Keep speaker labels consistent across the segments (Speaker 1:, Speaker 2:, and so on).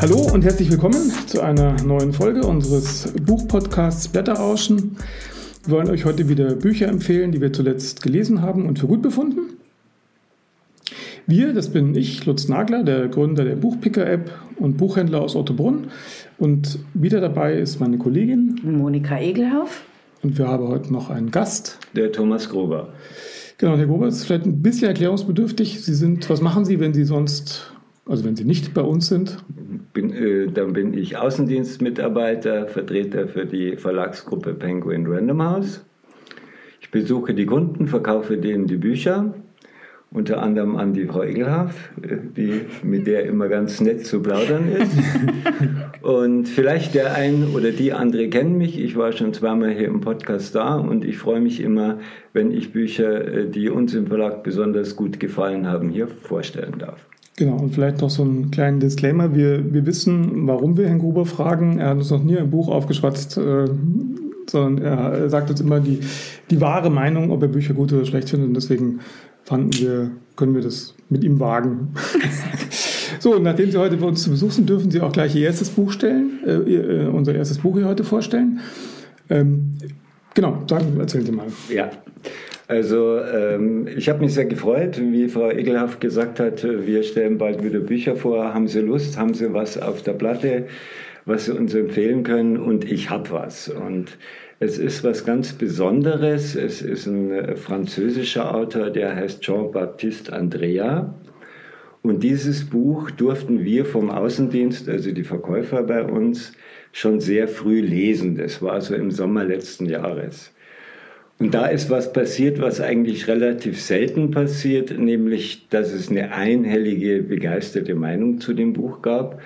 Speaker 1: Hallo und herzlich willkommen zu einer neuen Folge unseres Buchpodcasts Blätterrauschen. Wir wollen euch heute wieder Bücher empfehlen, die wir zuletzt gelesen haben und für gut befunden. Wir, das bin ich, Lutz Nagler, der Gründer der Buchpicker-App und Buchhändler aus Ottobrunn. Und wieder dabei ist meine Kollegin
Speaker 2: Monika Egelhauf.
Speaker 1: Und wir haben heute noch einen Gast.
Speaker 3: Der Thomas Gruber.
Speaker 1: Genau, Herr Gruber ist vielleicht ein bisschen erklärungsbedürftig. Sie sind, was machen Sie, wenn Sie sonst, also wenn Sie nicht bei uns sind?
Speaker 3: Bin, äh, dann bin ich Außendienstmitarbeiter, Vertreter für die Verlagsgruppe Penguin Random House. Ich besuche die Kunden, verkaufe denen die Bücher unter anderem an die Frau Egelhaff, die, mit der immer ganz nett zu plaudern ist. und vielleicht der ein oder die andere kennen mich. Ich war schon zweimal hier im Podcast da und ich freue mich immer, wenn ich Bücher, äh, die uns im Verlag besonders gut gefallen haben, hier vorstellen darf.
Speaker 1: Genau, und vielleicht noch so einen kleinen Disclaimer. Wir, wir wissen, warum wir Herrn Gruber fragen. Er hat uns noch nie ein Buch aufgeschwatzt, äh, sondern er sagt uns immer die, die wahre Meinung, ob er Bücher gut oder schlecht findet. Und deswegen fanden wir, können wir das mit ihm wagen. so, nachdem Sie heute bei uns zu Besuch sind, dürfen Sie auch gleich Ihr erstes Buch stellen, äh, äh, unser erstes Buch hier heute vorstellen. Ähm, genau, sagen, erzählen Sie mal.
Speaker 3: Ja. Also ähm, ich habe mich sehr gefreut, wie Frau Egelhaft gesagt hat, wir stellen bald wieder Bücher vor. Haben Sie Lust? Haben Sie was auf der Platte, was Sie uns empfehlen können? Und ich habe was. Und es ist was ganz Besonderes. Es ist ein äh, französischer Autor, der heißt Jean-Baptiste Andrea. Und dieses Buch durften wir vom Außendienst, also die Verkäufer bei uns, schon sehr früh lesen. Das war so im Sommer letzten Jahres. Und da ist was passiert, was eigentlich relativ selten passiert, nämlich, dass es eine einhellige, begeisterte Meinung zu dem Buch gab.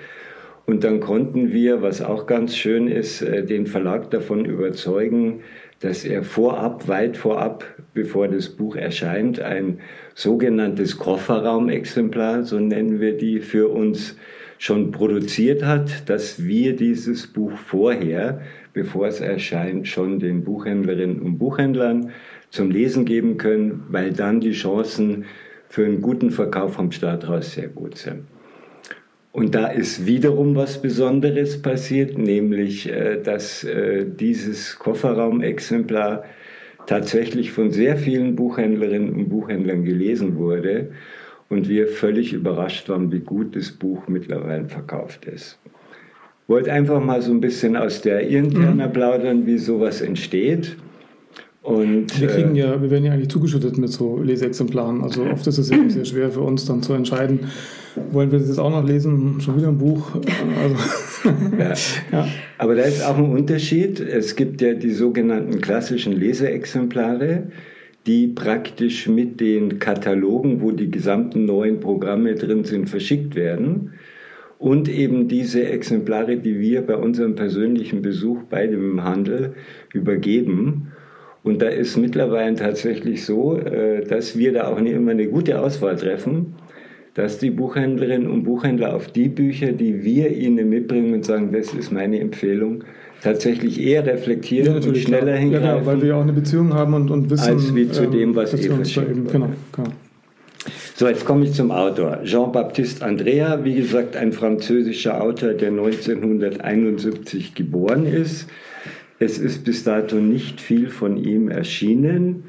Speaker 3: Und dann konnten wir, was auch ganz schön ist, äh, den Verlag davon überzeugen, dass er vorab, weit vorab, bevor das Buch erscheint, ein sogenanntes Kofferraumexemplar, so nennen wir die, für uns schon produziert hat, dass wir dieses Buch vorher, bevor es erscheint, schon den Buchhändlerinnen und Buchhändlern zum Lesen geben können, weil dann die Chancen für einen guten Verkauf vom Start raus sehr gut sind. Und da ist wiederum was Besonderes passiert, nämlich äh, dass äh, dieses Kofferraumexemplar tatsächlich von sehr vielen Buchhändlerinnen und Buchhändlern gelesen wurde und wir völlig überrascht waren, wie gut das Buch mittlerweile verkauft ist. Wollte einfach mal so ein bisschen aus der Interna mhm. plaudern, wie sowas entsteht.
Speaker 1: Und, wir kriegen äh, ja, wir werden ja eigentlich zugeschüttet mit so Leseexemplaren. Also oft ist es sehr schwer für uns dann zu entscheiden, wollen wir das jetzt auch noch lesen? Schon wieder ein Buch. Also,
Speaker 3: ja. ja. Aber da ist auch ein Unterschied. Es gibt ja die sogenannten klassischen Leseexemplare, die praktisch mit den Katalogen, wo die gesamten neuen Programme drin sind, verschickt werden. Und eben diese Exemplare, die wir bei unserem persönlichen Besuch bei dem Handel übergeben. Und da ist mittlerweile tatsächlich so, äh, dass wir da auch nicht immer eine gute Auswahl treffen dass die Buchhändlerinnen und Buchhändler auf die Bücher, die wir ihnen mitbringen und sagen, das ist meine Empfehlung, tatsächlich eher reflektieren ja, und schneller
Speaker 1: hingreifen. Ja, genau, weil wir auch eine Beziehung haben und, und wissen,
Speaker 3: als wie zu dem, was ähm, eh verschickt Genau, genau. So, jetzt komme ich zum Autor. Jean-Baptiste Andrea, wie gesagt, ein französischer Autor, der 1971 geboren ist. Es ist bis dato nicht viel von ihm erschienen.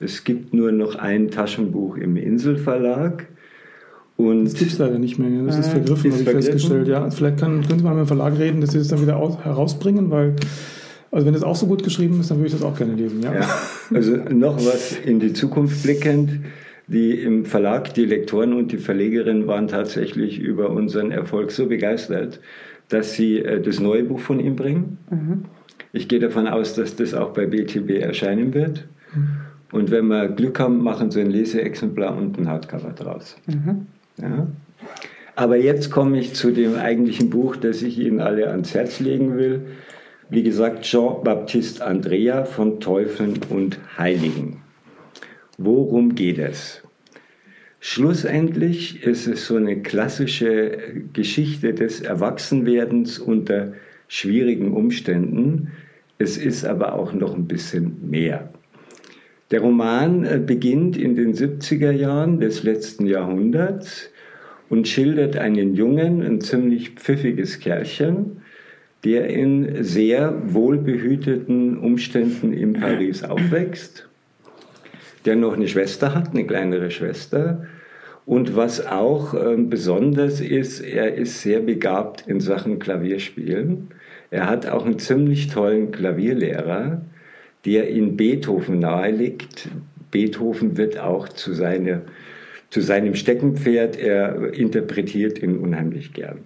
Speaker 3: Es gibt nur noch ein Taschenbuch im Inselverlag.
Speaker 1: Und das gibt es leider nicht mehr. Das ist äh, vergriffen, habe ich festgestellt. Ja, vielleicht kann, können Sie mal mit dem Verlag reden, dass Sie das dann wieder aus, herausbringen, weil, also wenn das auch so gut geschrieben ist, dann würde ich das auch gerne lesen. Ja? ja,
Speaker 3: also noch was in die Zukunft blickend. Die im Verlag, die Lektoren und die Verlegerin waren tatsächlich über unseren Erfolg so begeistert, dass sie äh, das neue Buch von ihm bringen. Mhm. Ich gehe davon aus, dass das auch bei BTB erscheinen wird. Mhm. Und wenn wir Glück haben, machen sie ein Leseexemplar und ein Hardcover draus. Mhm. Ja? Aber jetzt komme ich zu dem eigentlichen Buch, das ich Ihnen alle ans Herz legen will. Wie gesagt, Jean-Baptiste Andrea von Teufeln und Heiligen. Worum geht es? Schlussendlich ist es so eine klassische Geschichte des Erwachsenwerdens unter schwierigen Umständen. Es ist aber auch noch ein bisschen mehr. Der Roman äh, beginnt in den 70er Jahren des letzten Jahrhunderts und schildert einen Jungen, ein ziemlich pfiffiges Kerlchen, der in sehr wohlbehüteten Umständen in Paris aufwächst, der noch eine Schwester hat, eine kleinere Schwester. Und was auch äh, besonders ist, er ist sehr begabt in Sachen Klavierspielen. Er hat auch einen ziemlich tollen Klavierlehrer, der in Beethoven naheliegt. Beethoven wird auch zu, seine, zu seinem Steckenpferd, er interpretiert ihn unheimlich gern.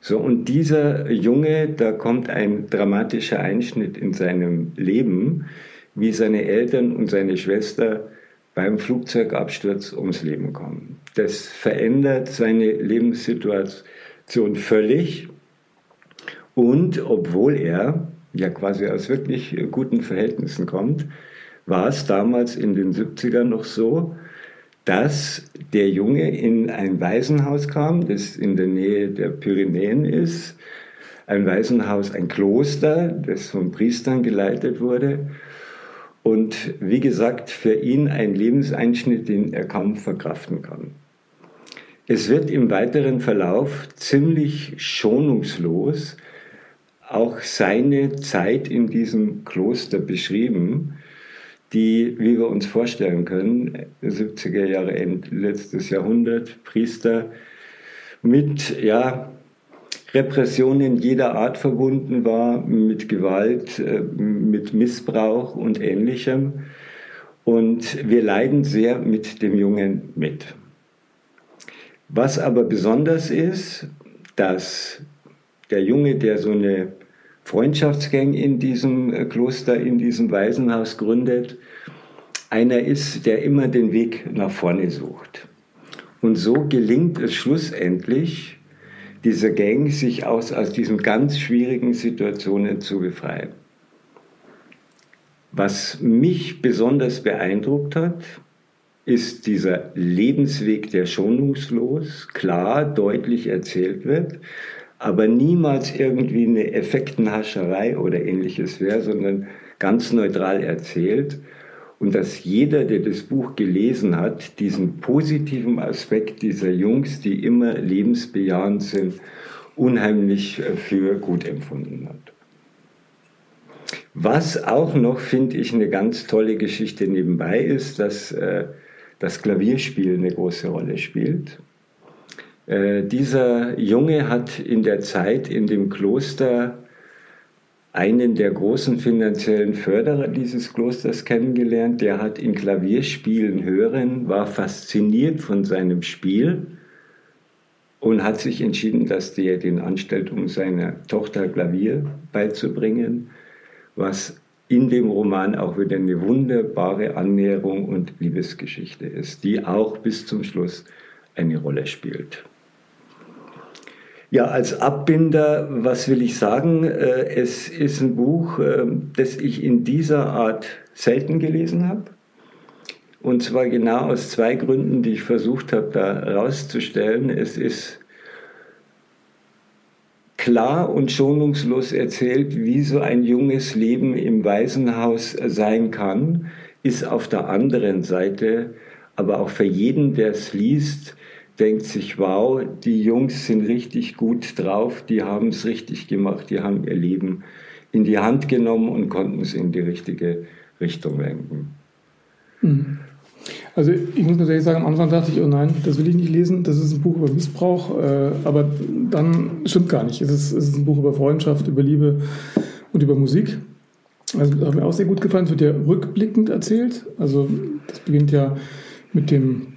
Speaker 3: So, und dieser Junge, da kommt ein dramatischer Einschnitt in seinem Leben, wie seine Eltern und seine Schwester beim Flugzeugabsturz ums Leben kommen. Das verändert seine Lebenssituation völlig. Und obwohl er ja quasi aus wirklich guten Verhältnissen kommt, war es damals in den 70ern noch so, dass der Junge in ein Waisenhaus kam, das in der Nähe der Pyrenäen ist. Ein Waisenhaus, ein Kloster, das von Priestern geleitet wurde. Und wie gesagt, für ihn ein Lebenseinschnitt, den er kaum verkraften kann. Es wird im weiteren Verlauf ziemlich schonungslos auch seine Zeit in diesem Kloster beschrieben die, wie wir uns vorstellen können, 70er Jahre, letztes Jahrhundert, Priester mit ja, Repressionen jeder Art verbunden war, mit Gewalt, äh, mit Missbrauch und ähnlichem. Und wir leiden sehr mit dem Jungen mit. Was aber besonders ist, dass der Junge, der so eine Freundschaftsgang in diesem äh, Kloster, in diesem Waisenhaus gründet, einer ist, der immer den Weg nach vorne sucht. Und so gelingt es schlussendlich, dieser Gang sich aus, aus diesen ganz schwierigen Situationen zu befreien. Was mich besonders beeindruckt hat, ist dieser Lebensweg, der schonungslos, klar, deutlich erzählt wird, aber niemals irgendwie eine Effektenhascherei oder ähnliches wäre, sondern ganz neutral erzählt. Und dass jeder, der das Buch gelesen hat, diesen positiven Aspekt dieser Jungs, die immer lebensbejahend sind, unheimlich äh, für gut empfunden hat. Was auch noch, finde ich, eine ganz tolle Geschichte nebenbei ist, dass äh, das Klavierspiel eine große Rolle spielt. Äh, dieser Junge hat in der Zeit in dem Kloster einen der großen finanziellen Förderer dieses Klosters kennengelernt. Der hat ihn Klavierspielen hören, war fasziniert von seinem Spiel und hat sich entschieden, dass der den anstellt, um seiner Tochter Klavier beizubringen, was in dem Roman auch wieder eine wunderbare Annäherung und Liebesgeschichte ist, die auch bis zum Schluss eine Rolle spielt. Ja, als Abbinder, was will ich sagen? Äh, es ist ein Buch, äh, das ich in dieser Art selten gelesen habe. Und zwar genau aus zwei Gründen, die ich versucht habe, da rauszustellen. Es ist klar und schonungslos erzählt, wie so ein junges Leben im Waisenhaus sein kann, ist auf der anderen Seite aber auch für jeden, der es liest, denkt sich, wow, die Jungs sind richtig gut drauf, die haben es richtig gemacht, die haben ihr Leben in die Hand genommen und konnten es in die richtige Richtung lenken.
Speaker 1: Mhm. Also ich muss natürlich sagen, am Anfang dachte ich, oh nein, das will ich nicht lesen, das ist ein Buch über Missbrauch, äh, aber dann stimmt gar nicht. Es ist, es ist ein Buch über Freundschaft, über Liebe und über Musik. Also das hat mir auch sehr gut gefallen. Es wird ja rückblickend erzählt. Also das beginnt ja mit dem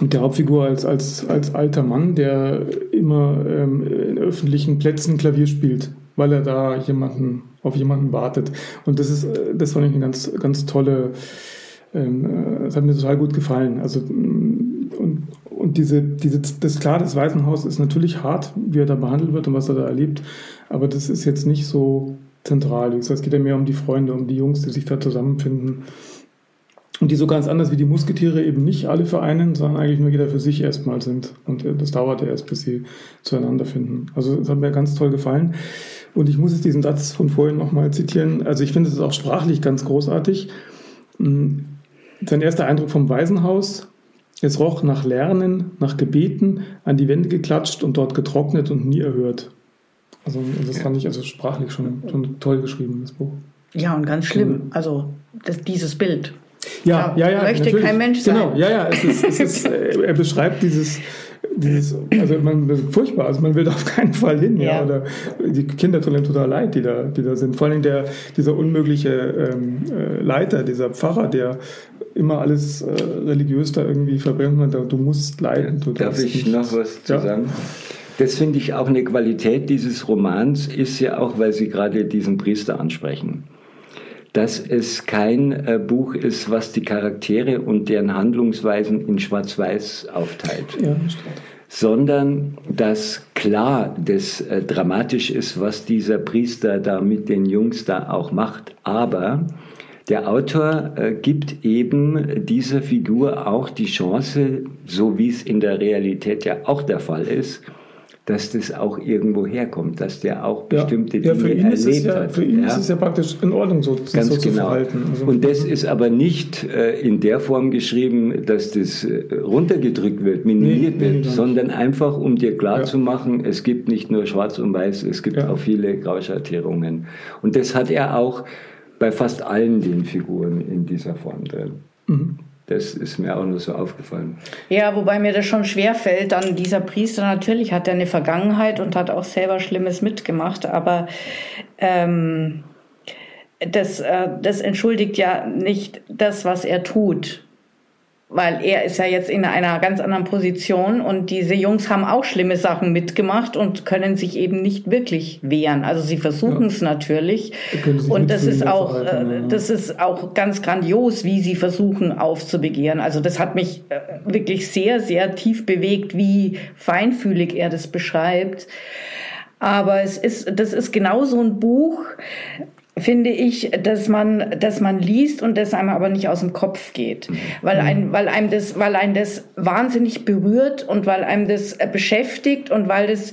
Speaker 1: und der Hauptfigur als, als, als alter Mann, der immer ähm, in öffentlichen Plätzen Klavier spielt, weil er da jemanden, auf jemanden wartet. Und das ist, das fand ich eine ganz, ganz tolle, ähm, äh, das hat mir total gut gefallen. Also, mm, und, und diese, diese, das klar, das Waisenhaus ist natürlich hart, wie er da behandelt wird und was er da erlebt, aber das ist jetzt nicht so zentral. Es geht ja mehr um die Freunde, um die Jungs, die sich da zusammenfinden und die so ganz anders wie die Musketiere eben nicht alle vereinen, sondern eigentlich nur jeder für sich erstmal sind. Und äh, das dauerte erst, bis sie zueinander finden. Also das hat mir ganz toll gefallen. Und ich muss jetzt diesen Satz von vorhin nochmal zitieren. Also ich finde es auch sprachlich ganz großartig. Hm, sein erster Eindruck vom Waisenhaus, Es roch nach Lernen, nach Gebeten, an die Wände geklatscht und dort getrocknet und nie erhört. Also das fand ich also sprachlich schon, schon toll geschrieben, das Buch.
Speaker 2: Ja, und ganz schlimm. Also das, dieses Bild.
Speaker 1: Ja, ja, ja.
Speaker 2: Möchte
Speaker 1: natürlich.
Speaker 2: kein Mensch sein.
Speaker 1: Genau, ja, ja. Es ist, es ist, äh, er beschreibt dieses, dieses, also man furchtbar, also man will da auf keinen Fall hin, ja.
Speaker 2: Ja.
Speaker 1: Oder die Kinder tun ihm total leid, die da, die da sind. Vor allem der, dieser unmögliche ähm, äh, Leiter, dieser Pfarrer, der immer alles äh, religiös da irgendwie verbrennt hat, du musst leiden. Du
Speaker 3: Darf
Speaker 1: darfst
Speaker 3: ich
Speaker 1: nicht.
Speaker 3: noch was zu
Speaker 1: Ja.
Speaker 3: sagen? Das finde ich auch eine Qualität dieses Romans, ist ja auch, weil Sie gerade diesen Priester ansprechen, dass es kein äh, Buch ist, was die Charaktere und deren Handlungsweisen in Schwarz-Weiß aufteilt.
Speaker 1: Ja,
Speaker 3: sondern dass klar das äh, dramatisch ist, was dieser Priester da mit den Jungs da auch macht. Aber der Autor äh, gibt eben dieser Figur auch die Chance, so wie es in der Realität ja auch der Fall ist, dass das auch irgendwo herkommt, dass der auch bestimmte
Speaker 1: ja,
Speaker 3: Dinge
Speaker 1: es
Speaker 3: erlebt
Speaker 1: ja,
Speaker 3: hat.
Speaker 1: Für ihn
Speaker 3: ja.
Speaker 1: ist es ja praktisch in Ordnung, so,
Speaker 3: Ganz
Speaker 1: so zu
Speaker 3: genau.
Speaker 1: verhalten. Also,
Speaker 3: und das ist aber nicht äh, in der Form geschrieben, dass das äh, runtergedrückt wird, minimiert
Speaker 1: Nee, nee,
Speaker 3: wird,
Speaker 1: nicht.
Speaker 3: sondern einfach, um dir klar
Speaker 1: Ja.
Speaker 3: zu machen, es gibt nicht nur Schwarz und Weiß, es gibt
Speaker 1: Ja.
Speaker 3: auch viele Grauschattierungen. Und das hat er auch bei fast allen den Figuren in dieser Form drin.
Speaker 1: Mhm.
Speaker 3: Das ist mir auch nur so aufgefallen.
Speaker 2: Ja, wobei mir das schon schwer fällt, dann dieser Priester natürlich hat er eine Vergangenheit und hat auch selber Schlimmes mitgemacht, aber ähm, das, äh, das entschuldigt ja nicht das, was er tut. Weil er ist ja jetzt in einer ganz anderen Position und diese Jungs haben auch schlimme Sachen mitgemacht und können sich eben nicht wirklich wehren. Also sie versuchen
Speaker 1: Ja.
Speaker 2: es natürlich.
Speaker 1: Können sich
Speaker 2: Und das ist auch, äh,
Speaker 1: ja.
Speaker 2: das ist auch ganz grandios, wie sie versuchen aufzubegehren. Also das hat mich äh, wirklich sehr, sehr tief bewegt, wie feinfühlig er das beschreibt. Aber es ist, das ist genau so ein Buch, finde ich, dass man, dass man liest und das einem aber nicht aus dem Kopf geht, weil ein, weil einem das, weil einem das wahnsinnig berührt und weil einem das äh, beschäftigt und weil das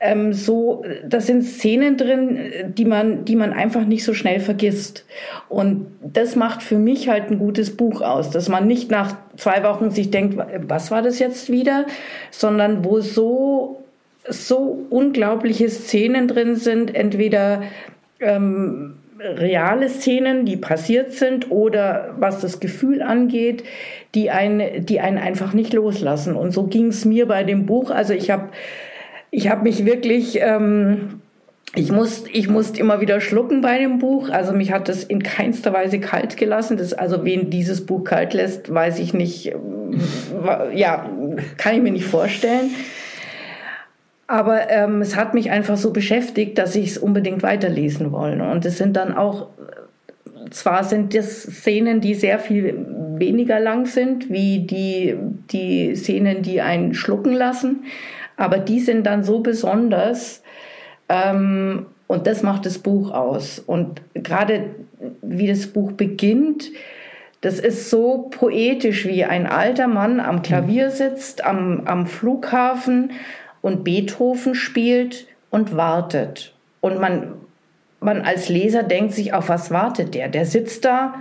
Speaker 2: ähm, so, das sind Szenen drin, die man, die man einfach nicht so schnell vergisst. Und das macht für mich halt ein gutes Buch aus, dass man nicht nach zwei Wochen sich denkt, was war das jetzt wieder, sondern wo so so unglaubliche Szenen drin sind, entweder ähm, reale Szenen, die passiert sind, oder was das Gefühl angeht, die einen, die einen einfach nicht loslassen. Und so ging es mir bei dem Buch. Also ich habe ich hab mich wirklich, ähm, ich musste ich musste immer wieder schlucken bei dem Buch. Also mich hat das in keinster Weise kalt gelassen. Das, also wen dieses Buch kalt lässt, weiß ich nicht. ähm, Ja, kann ich mir nicht vorstellen. Aber ähm, es hat mich einfach so beschäftigt, dass ich es unbedingt weiterlesen wollte. Und es sind dann auch, zwar sind das Szenen, die sehr viel weniger lang sind, wie die, die Szenen, die einen schlucken lassen, aber die sind dann so besonders, ähm, und das macht das Buch aus. Und gerade wie das Buch beginnt, das ist so poetisch, wie ein alter Mann am Klavier sitzt, am, am Flughafen und Beethoven spielt und wartet. Und man, man als Leser denkt sich, auf was wartet der? Der sitzt da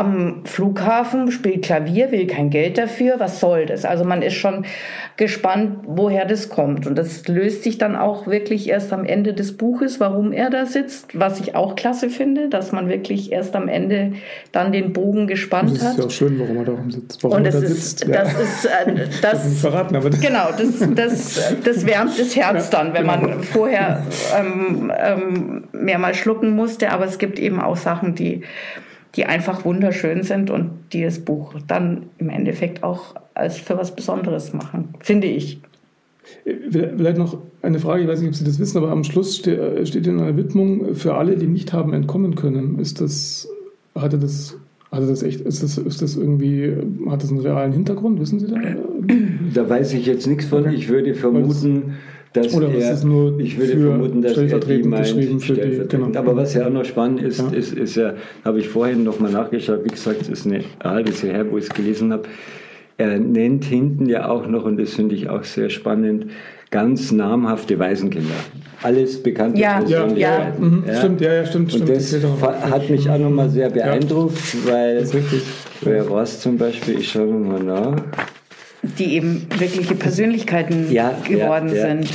Speaker 2: am Flughafen, spielt Klavier, will kein Geld dafür, was soll das? Also man ist schon gespannt, woher das kommt. Und das löst sich dann auch wirklich erst am Ende des Buches, warum er da sitzt, was ich auch klasse finde, dass man wirklich erst am Ende dann den Bogen gespannt
Speaker 1: Das ist
Speaker 2: hat.
Speaker 1: ja auch schön, warum er da sitzt. Warum
Speaker 2: Und
Speaker 1: er
Speaker 2: das
Speaker 1: da
Speaker 2: ist,
Speaker 1: sitzt.
Speaker 2: das
Speaker 1: ja.
Speaker 2: ist, äh,
Speaker 1: nicht
Speaker 2: das,
Speaker 1: verraten, aber das,
Speaker 2: genau, das, das, das wärmt das Herz
Speaker 1: Ja,
Speaker 2: dann, wenn
Speaker 1: genau.
Speaker 2: man vorher ähm, ähm, mehrmals schlucken musste. Aber es gibt eben auch Sachen, die, die einfach wunderschön sind und die das Buch dann im Endeffekt auch als für was Besonderes machen, finde ich.
Speaker 1: Vielleicht noch eine Frage, ich weiß nicht, ob Sie das wissen, aber am Schluss ste steht in einer Widmung für alle, die nicht haben entkommen können. Ist das, hatte das, hatte das echt, ist das, ist das irgendwie, hat das einen realen Hintergrund? Wissen Sie da?
Speaker 3: Da weiß ich jetzt nichts von.
Speaker 1: Okay.
Speaker 3: Ich würde vermuten, dass
Speaker 1: Oder was
Speaker 3: er,
Speaker 1: ist nur
Speaker 3: ich würde
Speaker 1: für
Speaker 3: vermuten, dass er die
Speaker 1: stellvertretend
Speaker 3: meint,
Speaker 1: geschrieben für die-
Speaker 3: stellvertretend.
Speaker 1: genau.
Speaker 3: Aber was ja auch noch spannend ist,
Speaker 1: Ja.
Speaker 3: ist, ist ja, habe ich vorhin noch mal nachgeschaut, wie gesagt, es ist eine halbes Jahr her, wo ich es gelesen habe. Er nennt hinten ja auch noch, und das finde ich auch sehr spannend, ganz namhafte Waisenkinder. Alles bekannte
Speaker 2: Ja,
Speaker 3: Persönlichkeiten.
Speaker 1: Mhm, Stimmt, ja, ja, stimmt,
Speaker 3: Und
Speaker 1: stimmt.
Speaker 3: das fa- hat mich auch nochmal sehr beeindruckt, weil wer war es zum Beispiel? Ich schaue mal nach.
Speaker 2: Die eben wirkliche Persönlichkeiten ja, geworden ja, ja. sind.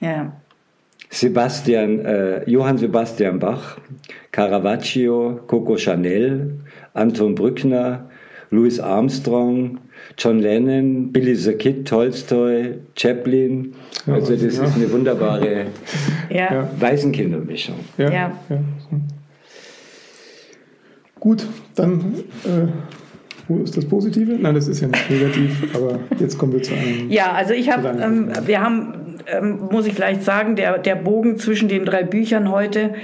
Speaker 2: Ja.
Speaker 3: Sebastian, äh, Johann Sebastian Bach, Caravaggio, Coco Chanel, Anton Brückner, Louis Armstrong, John Lennon, Billy the Kid, Tolstoy, Chaplin. Also das ja. ist eine wunderbare ja. Waisenkindermischung.
Speaker 1: Ja. ja. Gut, dann äh, ist das Positive? Nein, das ist ja nicht negativ, aber jetzt kommen wir zu einem.
Speaker 2: Ja, also ich habe, ähm, wir haben, ähm, muss ich vielleicht sagen, der, der Bogen zwischen den drei Büchern heute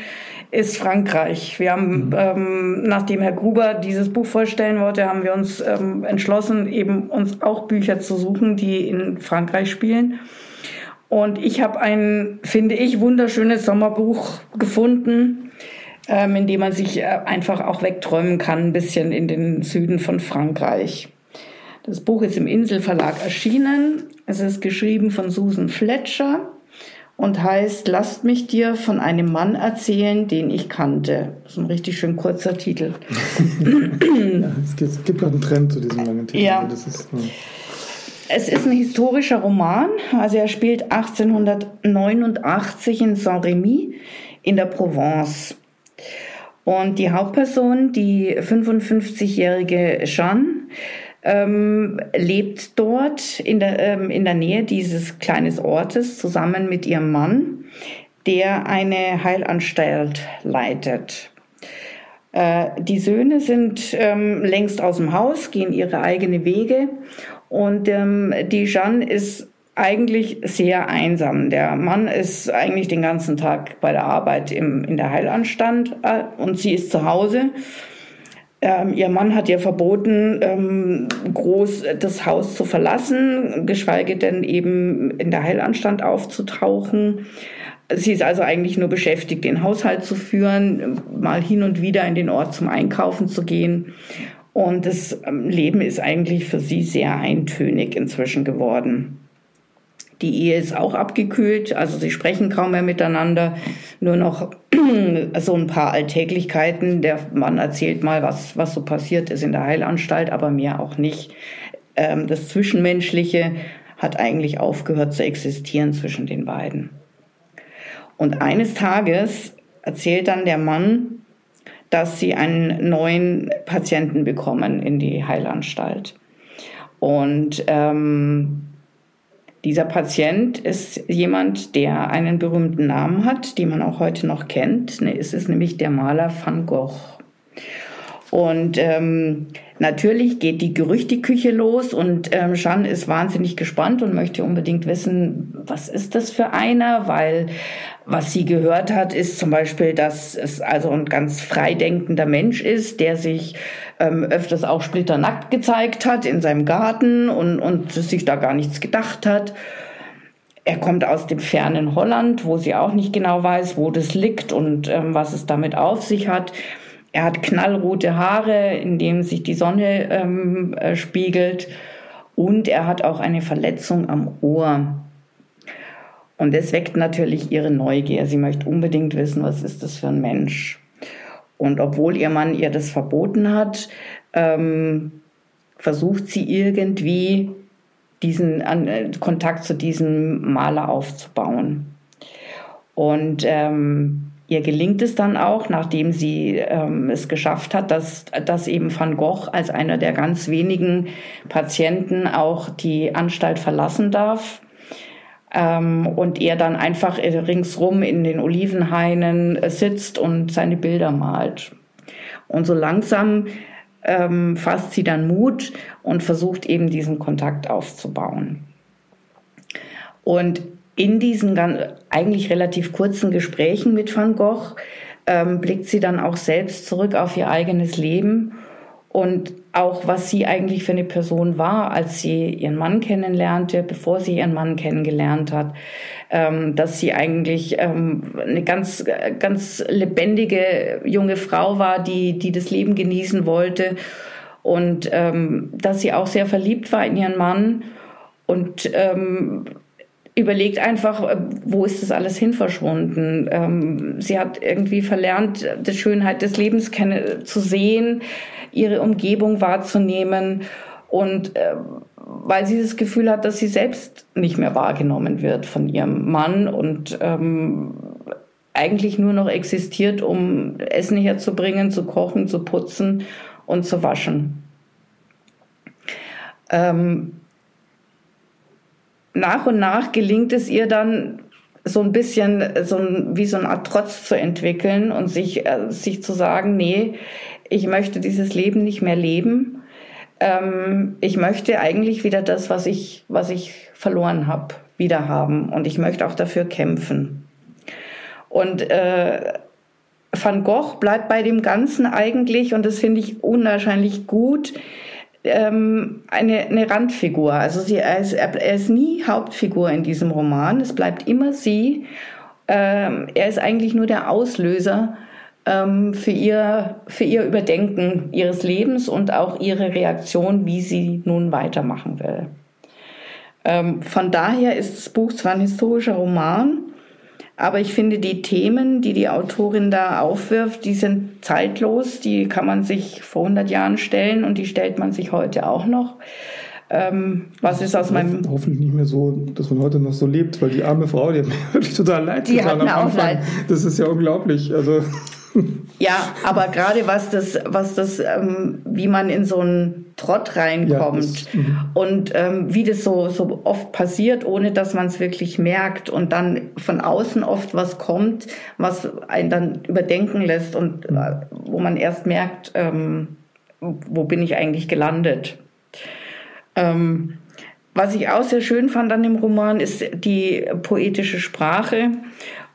Speaker 2: ist Frankreich. Wir haben, mhm. ähm, nachdem Herr Gruber dieses Buch vorstellen wollte, haben wir uns ähm, entschlossen, eben uns auch Bücher zu suchen, die in Frankreich spielen. Und ich habe ein, finde ich, wunderschönes Sommerbuch gefunden, ähm, in dem man sich äh, einfach auch wegträumen kann, ein bisschen in den Süden von Frankreich. Das Buch ist im Inselverlag erschienen. Es ist geschrieben von Susan Fletcher und heißt Lasst mich dir von einem Mann erzählen, den ich kannte. Das ist ein richtig schön kurzer Titel.
Speaker 1: ja, es gibt, es gibt auch einen Trend zu diesem langen Titel.
Speaker 2: Ja. Ist, ja. Es ist ein historischer Roman, also er spielt 1889 in Saint-Rémy in der Provence. Und die Hauptperson, die 55-jährige Jeanne, ähm, lebt dort in der, ähm, in der Nähe dieses kleinen Ortes zusammen mit ihrem Mann, der eine Heilanstalt leitet. Äh, die Söhne sind ähm, längst aus dem Haus, gehen ihre eigenen Wege und ähm, die Jeanne ist eigentlich sehr einsam. Der Mann ist eigentlich den ganzen Tag bei der Arbeit im, in der Heilanstalt äh, und sie ist zu Hause ähm, ihr Mann hat ihr verboten, ähm, groß das Haus zu verlassen, geschweige denn eben in der Heilanstand aufzutauchen. Sie ist also eigentlich nur beschäftigt, den Haushalt zu führen, mal hin und wieder in den Ort zum Einkaufen zu gehen. Und das ähm, Leben ist eigentlich für sie sehr eintönig inzwischen geworden. Die Ehe ist auch abgekühlt, also sie sprechen kaum mehr miteinander, nur noch so ein paar Alltäglichkeiten. Der Mann erzählt mal, was, was so passiert ist in der Heilanstalt, aber mehr auch nicht. Ähm, das Zwischenmenschliche hat eigentlich aufgehört zu existieren zwischen den beiden. Und eines Tages erzählt dann der Mann, dass sie einen neuen Patienten bekommen in die Heilanstalt. Und ähm, dieser Patient ist jemand, der einen berühmten Namen hat, den man auch heute noch kennt. Ne, es ist nämlich der Maler Van Gogh. Und ähm, natürlich geht die Gerüchteküche los und ähm, Jeanne ist wahnsinnig gespannt und möchte unbedingt wissen, was ist das für einer, weil was sie gehört hat, ist zum Beispiel, dass es also ein ganz freidenkender Mensch ist, der sich ähm, öfters auch splitternackt gezeigt hat in seinem Garten und, und sich da gar nichts gedacht hat. Er kommt aus dem fernen Holland, wo sie auch nicht genau weiß, wo das liegt und ähm, was es damit auf sich hat. Er hat knallrote Haare, in dem sich die Sonne ähm, äh, spiegelt. Und er hat auch eine Verletzung am Ohr. Und das weckt natürlich ihre Neugier. Sie möchte unbedingt wissen, was ist das für ein Mensch. Und obwohl ihr Mann ihr das verboten hat, ähm, versucht sie irgendwie diesen äh, Kontakt zu diesem Maler aufzubauen. Und ähm, ihr gelingt es dann auch, nachdem sie ähm, es geschafft hat, dass, dass eben Van Gogh als einer der ganz wenigen Patienten auch die Anstalt verlassen darf ähm, und er dann einfach ringsrum in den Olivenhainen äh, sitzt und seine Bilder malt. Und so langsam ähm, fasst sie dann Mut und versucht eben diesen Kontakt aufzubauen. Und in diesen eigentlich relativ kurzen Gesprächen mit Van Gogh ähm, blickt sie dann auch selbst zurück auf ihr eigenes Leben und auch was sie eigentlich für eine Person war, als sie ihren Mann kennenlernte, bevor sie ihren Mann kennengelernt hat, ähm, dass sie eigentlich ähm, eine ganz, ganz lebendige junge Frau war, die, die das Leben genießen wollte und ähm, dass sie auch sehr verliebt war in ihren Mann und ähm, überlegt einfach, äh, wo ist das alles hin verschwunden. Ähm, sie hat irgendwie verlernt, die Schönheit des Lebens zu sehen, ihre Umgebung wahrzunehmen. Und äh, weil sie das Gefühl hat, dass sie selbst nicht mehr wahrgenommen wird von ihrem Mann und ähm, eigentlich nur noch existiert, um Essen herzubringen, zu kochen, zu putzen und zu waschen. Ähm, nach und nach gelingt es ihr dann so ein bisschen so ein, wie so eine Art Trotz zu entwickeln und sich, äh, sich zu sagen, nee, ich möchte dieses Leben nicht mehr leben. Ähm, ich möchte eigentlich wieder das, was ich, was ich verloren habe, wieder haben. Und ich möchte auch dafür kämpfen. Und äh, Van Gogh bleibt bei dem Ganzen eigentlich, und das finde ich unwahrscheinlich gut, ähm, eine, eine Randfigur. Also sie, er, ist, er ist nie Hauptfigur in diesem Roman. Es bleibt immer sie. Ähm, er ist eigentlich nur der Auslöser ähm, für, ihr, für ihr Überdenken ihres Lebens und auch ihre Reaktion, wie sie nun weitermachen will. Ähm, von daher ist das Buch zwar ein historischer Roman, aber ich finde, die Themen, die die Autorin da aufwirft, die sind zeitlos. Die kann man sich vor 100 Jahren stellen und die stellt man sich heute auch noch. Ähm, was ist aus meinem.
Speaker 1: Hoffentlich nicht mehr so, dass man heute noch so lebt, weil die arme Frau, die hat mir wirklich total leid
Speaker 2: die getan hat am Anfang. Leid.
Speaker 1: Das ist ja unglaublich. Also.
Speaker 2: Ja, aber gerade was das, was das, ähm, wie man in so einen Trott reinkommt ja, das, mhm. und ähm, wie das so, so oft passiert, ohne dass man es wirklich merkt und dann von außen oft was kommt, was einen dann überdenken lässt und mhm. äh, wo man erst merkt, ähm, wo bin ich eigentlich gelandet. Ähm, was ich auch sehr schön fand an dem Roman ist die poetische Sprache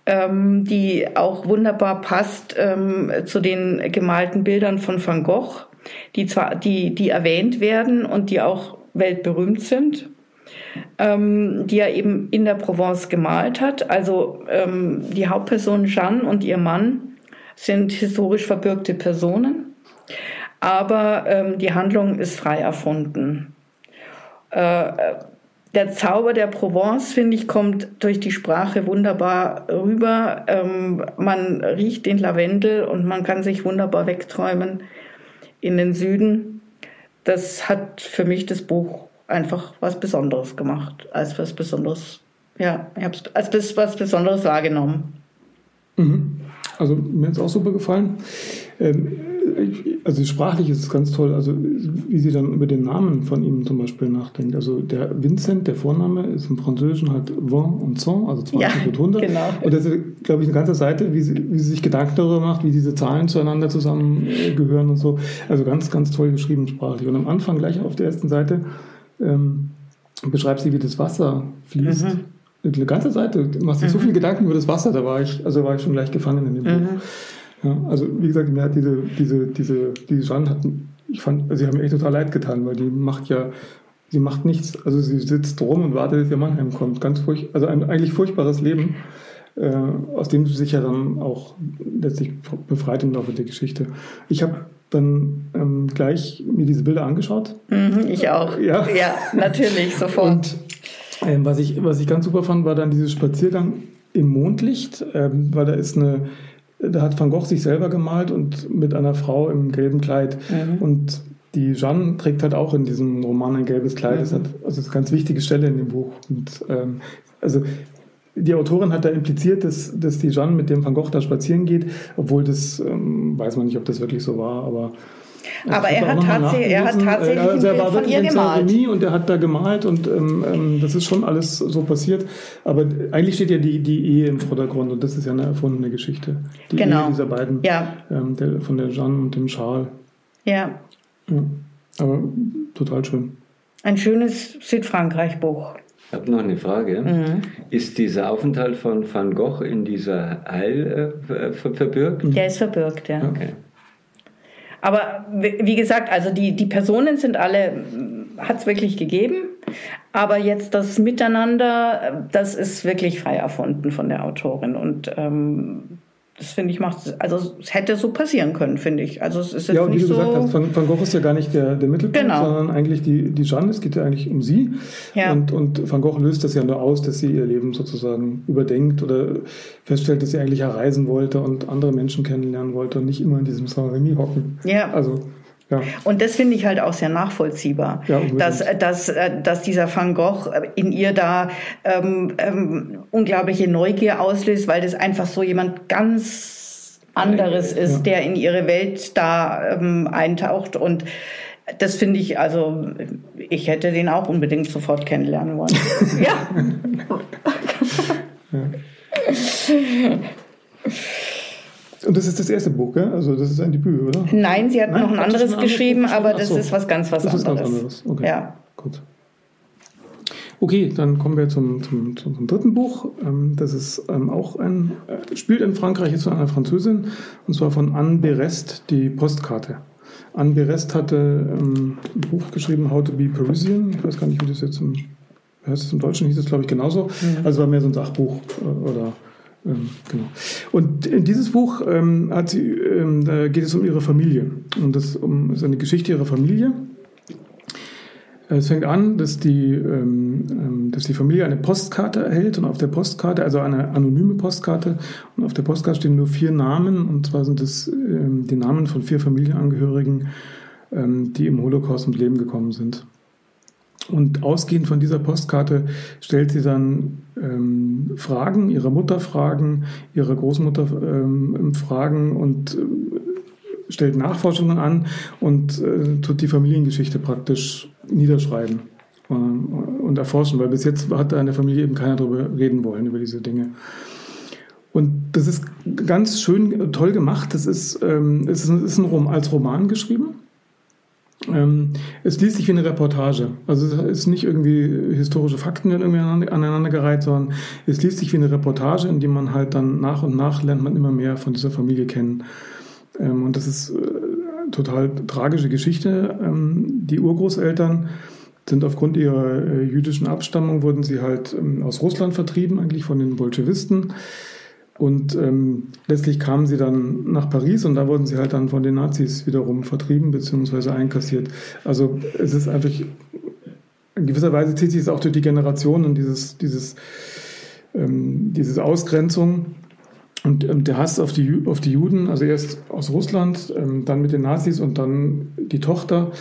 Speaker 2: ähm, die auch wunderbar passt ähm, zu den gemalten Bildern von Van Gogh, die zwar, die, die erwähnt werden und die auch weltberühmt sind, ähm, die er eben in der Provence gemalt hat. Also ähm, die Hauptperson Jeanne und ihr Mann sind historisch verbürgte Personen, aber ähm, die Handlung ist frei erfunden. Äh, der Zauber der Provence, finde ich, kommt durch die Sprache wunderbar rüber. Ähm, man riecht den Lavendel und man kann sich wunderbar wegträumen in den Süden. Das hat für mich das Buch einfach was Besonderes gemacht, als was Besonderes, ja, ich habe es als was Besonderes wahrgenommen.
Speaker 1: Mhm. Also mir hat es auch super gefallen. Ähm, also sprachlich ist es ganz toll, also wie sie dann über den Namen von ihm zum Beispiel nachdenkt. Also der Vincent, der Vorname, ist im Französischen halt Vin und Cent, also 20 ja, und 100. Genau. Und das ist, glaube ich, eine ganze Seite, wie sie, wie sie sich Gedanken darüber macht, wie diese Zahlen zueinander zusammengehören und so. Also ganz, ganz toll geschrieben sprachlich. Und am Anfang, gleich auf der ersten Seite, ähm, beschreibt sie, wie das Wasser fließt. Mhm. Eine ganze Seite, du machst dir mhm. so viele Gedanken über das Wasser, da war ich, also war ich schon gleich gefangen in dem mhm. Buch. Ja, also wie gesagt, mir hat diese, diese, diese, diese Jeanne hat, ich fand, sie haben mir echt total leid getan, weil die macht ja, sie macht nichts. Also sie sitzt rum und wartet, bis ihr Mann heimkommt. Ganz furcht, also ein eigentlich furchtbares Leben, äh, aus dem sie sich ja dann auch letztlich befreit im Laufe der Geschichte. Ich habe dann ähm, gleich mir diese Bilder angeschaut.
Speaker 2: Mhm, ich auch. Ja, ja natürlich, sofort.
Speaker 1: Und ähm, was, ich, was ich ganz super fand, war dann dieses Spaziergang im Mondlicht, ähm, weil da ist eine da hat Van Gogh sich selber gemalt und mit einer Frau im gelben Kleid. Mhm. Und die Jeanne trägt halt auch in diesem Roman ein gelbes Kleid. Mhm. Das, hat, also das ist eine ganz wichtige Stelle in dem Buch. Und, ähm, also die Autorin hat da impliziert, dass, dass die Jeanne mit dem Van Gogh da spazieren geht, obwohl das, ähm, weiß man nicht, ob das wirklich so war, aber
Speaker 2: aber er hat, tatsächlich, er hat tatsächlich also er war von ihr gemalt.
Speaker 1: und er hat da gemalt und ähm, ähm, das ist schon alles so passiert. Aber eigentlich steht ja die, die Ehe im Vordergrund und das ist ja eine erfundene Geschichte. Die
Speaker 2: genau.
Speaker 1: Ehe dieser beiden,
Speaker 2: ja.
Speaker 1: ähm, der, von der Jeanne und dem Charles.
Speaker 2: Ja.
Speaker 1: ja. Aber total schön.
Speaker 2: Ein schönes Südfrankreich-Buch.
Speaker 3: Ich habe noch eine Frage. Mhm. Ist dieser Aufenthalt von Van Gogh in dieser Heil äh, verbürgt?
Speaker 2: Der ist verbürgt, ja. Okay. Aber wie gesagt, also die, die Personen sind alle, hat es wirklich gegeben. Aber jetzt das Miteinander, das ist wirklich frei erfunden von der Autorin. Und ähm, das finde ich macht, also es hätte so passieren können, finde ich. Also es ist jetzt
Speaker 1: ja, und
Speaker 2: wie
Speaker 1: du
Speaker 2: so
Speaker 1: gesagt hast, Van, Van, Gogh ist ja gar nicht der, der Mittelpunkt, genau. sondern eigentlich die, die Jeanne, es geht ja eigentlich um sie. Ja. Und, und Van Gogh löst das ja nur aus, dass sie ihr Leben sozusagen überdenkt oder feststellt, dass sie eigentlich ja reisen wollte und andere Menschen kennenlernen wollte und nicht immer in diesem Saint-Remy hocken.
Speaker 2: Ja.
Speaker 1: Also
Speaker 2: Ja. Und das finde ich halt auch sehr nachvollziehbar, ja, dass, dass, äh, dass dieser Van Gogh in ihr da ähm, ähm, unglaubliche Neugier auslöst, weil das einfach so jemand ganz anderes ist, ja. der in ihre Welt da ähm, eintaucht und das finde ich, also ich hätte den auch unbedingt sofort kennenlernen wollen. ja.
Speaker 1: Und das ist das erste Buch, gell? Also das ist ein Debüt, oder?
Speaker 2: Nein, sie hat Nein, noch ein anderes geschrieben, Buch aber das so. ist was ganz was das anderes. Das ist ganz anderes.
Speaker 1: Okay. Ja. Gut. Okay, dann kommen wir zum, zum, zum dritten Buch. Ähm, das ist ähm, auch ein, äh, spielt in Frankreich, ist von einer Französin, und zwar von Anne Berest, die Postkarte. Anne Berest hatte ähm, ein Buch geschrieben, How to be Parisian. Ich weiß gar nicht, wie das jetzt im, heißt das im Deutschen, hieß es glaube ich genauso. Mhm. Also war mehr so ein Sachbuch äh, oder genau. Und in dieses Buch ähm, sie, ähm, geht es um ihre Familie. Und das um, ist eine Geschichte ihrer Familie. Es fängt an, dass die, ähm, ähm, dass die Familie eine Postkarte erhält und auf der Postkarte, also eine anonyme Postkarte, und auf der Postkarte stehen nur vier Namen, und zwar sind es ähm, die Namen von vier Familienangehörigen, ähm, die im Holocaust ums Leben gekommen sind. Und ausgehend von dieser Postkarte stellt sie dann ähm, Fragen, ihrer Mutter Fragen, ihrer Großmutter ähm, Fragen und äh, stellt Nachforschungen an und äh, tut die Familiengeschichte praktisch niederschreiben äh, und erforschen, weil bis jetzt hat in der Familie eben keiner darüber reden wollen, über diese Dinge. Und das ist ganz schön toll gemacht. Das ist, ähm, es ist, ist ein Rom, als Roman geschrieben. Ähm, es liest sich wie eine Reportage. Also es ist nicht irgendwie historische Fakten irgendwie aneinandergereiht, sondern es liest sich wie eine Reportage, in die man halt dann nach und nach lernt man immer mehr von dieser Familie kennen. Ähm, und das ist äh, total tragische Geschichte. Ähm, die Urgroßeltern sind aufgrund ihrer äh, jüdischen Abstammung, wurden sie halt aus Russland vertrieben, eigentlich von den Bolschewisten. Und ähm, letztlich kamen sie dann nach Paris und da wurden sie halt dann von den Nazis wiederum vertrieben bzw. einkassiert. Also es ist einfach, in gewisser Weise zieht sich es auch durch die Generationen, dieses, dieses, ähm, diese Ausgrenzung und ähm, der Hass auf die, auf die Juden, also erst aus Russland, ähm, dann mit den Nazis und dann die Tochter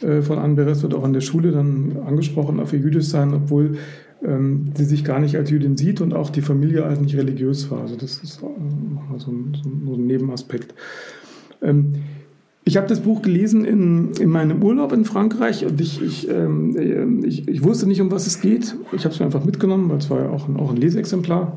Speaker 1: äh, von Anne Beres wird auch an der Schule dann angesprochen auf ihr Jüdischsein, obwohl ähm, die sich gar nicht als Jüdin sieht und auch die Familie halt nicht religiös war. Also das ist äh, so ein, so ein Nebenaspekt. Ähm, ich habe das Buch gelesen in, in meinem Urlaub in Frankreich und ich, ich, ähm, ich, ich wusste nicht, um was es geht. Ich habe es mir einfach mitgenommen, weil es war ja auch ein, auch ein Leseexemplar.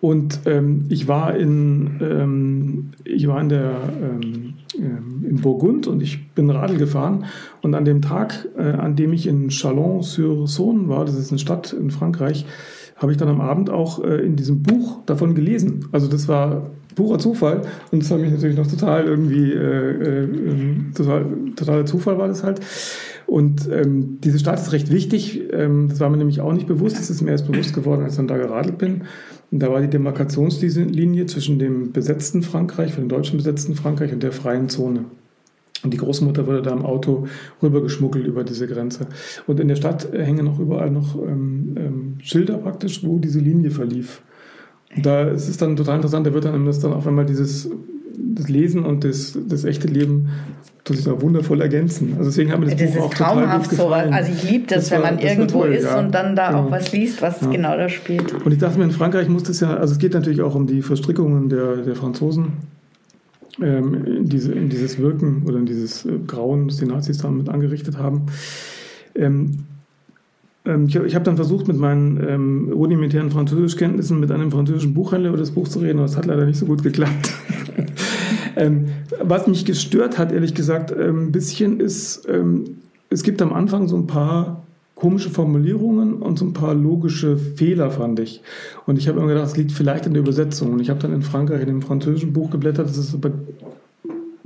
Speaker 1: Und ähm, ich war in, ähm, ich war in der, ähm, ähm, in Burgund und ich bin Radl gefahren. Und an dem Tag, äh, an dem ich in Chalon-sur-Saône war, das ist eine Stadt in Frankreich, habe ich dann am Abend auch äh, in diesem Buch davon gelesen. Also das war purer Zufall und das war mich natürlich noch total irgendwie, äh, äh, total, totaler Zufall war das halt. Und ähm, diese Stadt ist recht wichtig. Ähm, das war mir nämlich auch nicht bewusst. Das ist mir erst bewusst geworden, als ich dann da geradelt bin. Und da war die Demarkationslinie zwischen dem besetzten Frankreich, von dem deutschen besetzten Frankreich und der freien Zone. Und die Großmutter wurde da im Auto rübergeschmuggelt über diese Grenze. Und in der Stadt hängen noch überall noch ähm, ähm, Schilder praktisch, wo diese Linie verlief. Da ist es dann total interessant, da wird dann, das dann auf einmal dieses das Lesen und das, das echte Leben tut sich da wundervoll ergänzen. Also deswegen haben wir das, das Buch auch total gut gefallen.
Speaker 2: So, also ich liebe das, das wenn man irgendwo toll, ist ja. und dann da ja. auch was liest, was ja. genau da spielt.
Speaker 1: Und ich dachte mir, in Frankreich muss das ja, also es geht natürlich auch um die Verstrickungen der, der Franzosen ähm, in, diese, in dieses Wirken oder in dieses äh, Grauen, das die Nazis damit angerichtet haben. Ähm, ähm ich, ich habe dann versucht, mit meinen ähm, rudimentären Französischkenntnissen mit einem französischen Buchhändler über das Buch zu reden, aber es hat leider nicht so gut geklappt. Ähm, was mich gestört hat, ehrlich gesagt, ähm, ein bisschen ist, ähm, es gibt am Anfang so ein paar komische Formulierungen und so ein paar logische Fehler, fand ich. Und ich habe immer gedacht, es liegt vielleicht in der Übersetzung. Und ich habe dann in Frankreich in dem französischen Buch geblättert, das ist aber,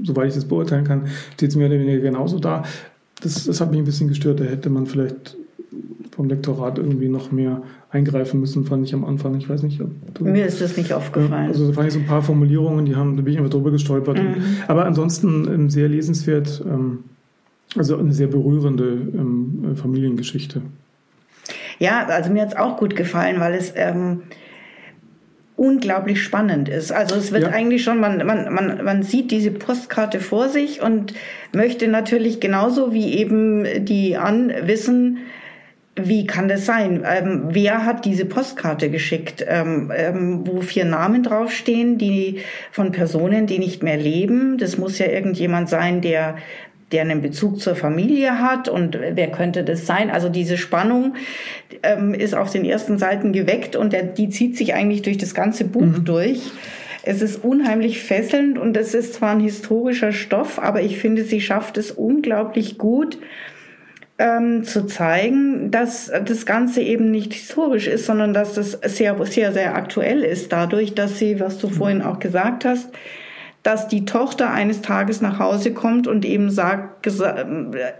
Speaker 1: soweit ich das beurteilen kann, steht es mehr oder weniger genauso da. Das, das hat mich ein bisschen gestört. Da hätte man vielleicht vom Lektorat irgendwie noch mehr eingreifen müssen, fand ich am Anfang. Ich weiß nicht, ob
Speaker 2: du, Mir ist das nicht aufgefallen.
Speaker 1: Also da fand ich so ein paar Formulierungen, die haben, da bin ich einfach drüber gestolpert. Mhm. Aber ansonsten ähm, sehr lesenswert, ähm, also eine sehr berührende ähm, äh, Familiengeschichte.
Speaker 2: Ja, also mir hat es auch gut gefallen, weil es ähm, unglaublich spannend ist. Also es wird ja. eigentlich schon, man, man, man, man sieht diese Postkarte vor sich und möchte natürlich genauso wie eben die an wissen, wie kann das sein? Ähm, wer hat diese Postkarte geschickt, ähm, ähm, wo vier Namen draufstehen, die von Personen, die nicht mehr leben? Das muss ja irgendjemand sein, der der einen Bezug zur Familie hat und wer könnte das sein? Also diese Spannung ähm, ist auf den ersten Seiten geweckt und der, die zieht sich eigentlich durch das ganze Buch mhm. durch. Es ist unheimlich fesselnd und es ist zwar ein historischer Stoff, aber ich finde, sie schafft es unglaublich gut, ähm, zu zeigen, dass das Ganze eben nicht historisch ist, sondern dass das sehr, sehr, sehr aktuell ist, dadurch, dass sie, was du vorhin auch gesagt hast, dass die Tochter eines Tages nach Hause kommt und eben sagt,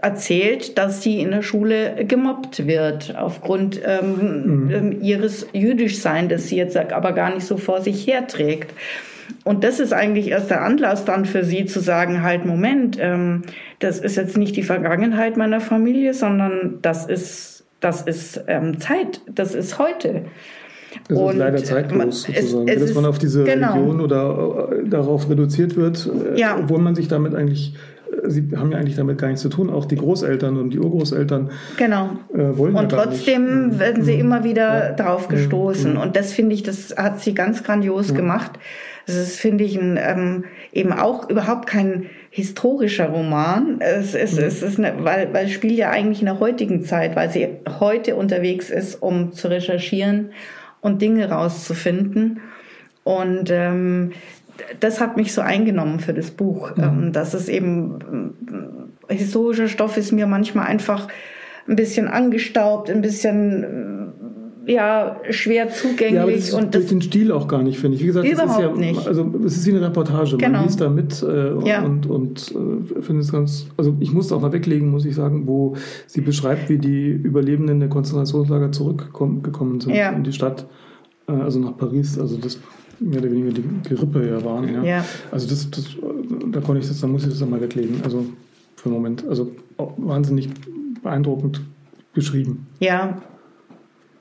Speaker 2: erzählt, dass sie in der Schule gemobbt wird aufgrund ähm, mhm. Ähm, ihres Jüdischseins, das sie jetzt aber gar nicht so vor sich herträgt. Und das ist eigentlich erst der Anlass dann für sie zu sagen, halt, Moment, ähm, das ist jetzt nicht die Vergangenheit meiner Familie, sondern das ist, das ist ähm, Zeit, das ist heute.
Speaker 1: Das und ist leider zeitlos sozusagen, es, es dass man auf diese genau. Religion oder äh, darauf reduziert wird, äh, ja. obwohl man sich damit eigentlich äh, Sie haben ja eigentlich damit gar nichts zu tun. Auch die Großeltern und die Urgroßeltern
Speaker 2: genau.
Speaker 1: äh, wollen
Speaker 2: Und
Speaker 1: ja
Speaker 2: trotzdem
Speaker 1: nicht.
Speaker 2: werden sie mhm. immer wieder ja. drauf gestoßen. Mhm. Und das finde ich, das hat sie ganz grandios ja. gemacht. Das ist, finde ich, ein, ähm, eben auch überhaupt kein historischer Roman. Es ist, mhm. es ist eine, weil, weil es spielt ja eigentlich in der heutigen Zeit, weil sie heute unterwegs ist, um zu recherchieren und Dinge rauszufinden. Und ähm, das hat mich so eingenommen für das Buch, mhm. ähm, dass es eben äh, historischer Stoff ist mir manchmal einfach ein bisschen angestaubt, ein bisschen äh, ja schwer zugänglich ja,
Speaker 1: und durch den Stil auch gar nicht finde ich. Wie gesagt,
Speaker 2: überhaupt
Speaker 1: es ist ja,
Speaker 2: nicht.
Speaker 1: also es ist wie eine Reportage. Genau. Man liest da mit äh, ja. und und äh, finde es ganz. Also ich musste auch mal weglegen, muss ich sagen, wo sie beschreibt, wie die Überlebenden der Konzentrationslager zurückgekommen sind ja. in die Stadt äh, also nach Paris, also das mehr oder weniger die Gerippe ja waren. Ja. ja. Also das, das, da konnte ich das, da muss ich das dann mal weglegen. Also für einen Moment. Also wahnsinnig beeindruckend geschrieben.
Speaker 2: Ja.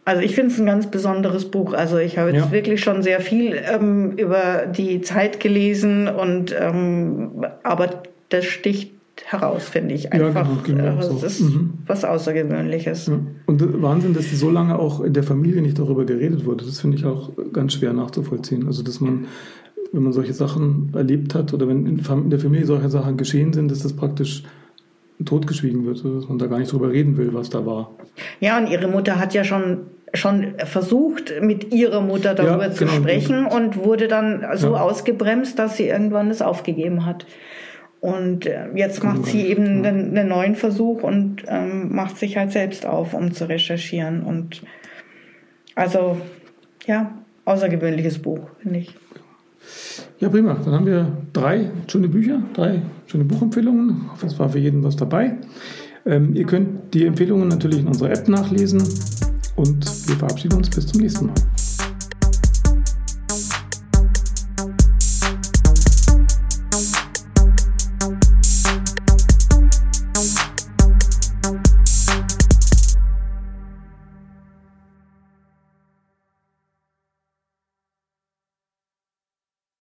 Speaker 2: Also ich finde es ein ganz besonderes Buch. Also ich habe jetzt ja. wirklich schon sehr viel ähm, über die Zeit gelesen und ähm, aber das sticht heraus, finde ich. Einfach, ja, genau, genau, das ist mhm. was Außergewöhnliches. Ja.
Speaker 1: Und Wahnsinn, dass so lange auch in der Familie nicht darüber geredet wurde. Das finde ich auch ganz schwer nachzuvollziehen. Also, dass man, wenn man solche Sachen erlebt hat oder wenn in der Familie solche Sachen geschehen sind, dass das praktisch totgeschwiegen wird, dass man da gar nicht drüber reden will, was da war.
Speaker 2: Ja, und ihre Mutter hat ja schon schon versucht, mit ihrer Mutter darüber ja, zu genau. sprechen und wurde dann so ja. ausgebremst, dass sie irgendwann das aufgegeben hat. Und äh, jetzt macht sie eben einen, einen neuen Versuch und ähm, macht sich halt selbst auf, um zu recherchieren. Und also, ja, außergewöhnliches Buch, finde ich.
Speaker 1: Ja, prima. Dann haben wir drei schöne Bücher, drei schöne Buchempfehlungen. Ich hoffe, es war für jeden was dabei. Ähm, ihr könnt die Empfehlungen natürlich in unserer App nachlesen und wir verabschieden uns bis zum nächsten Mal.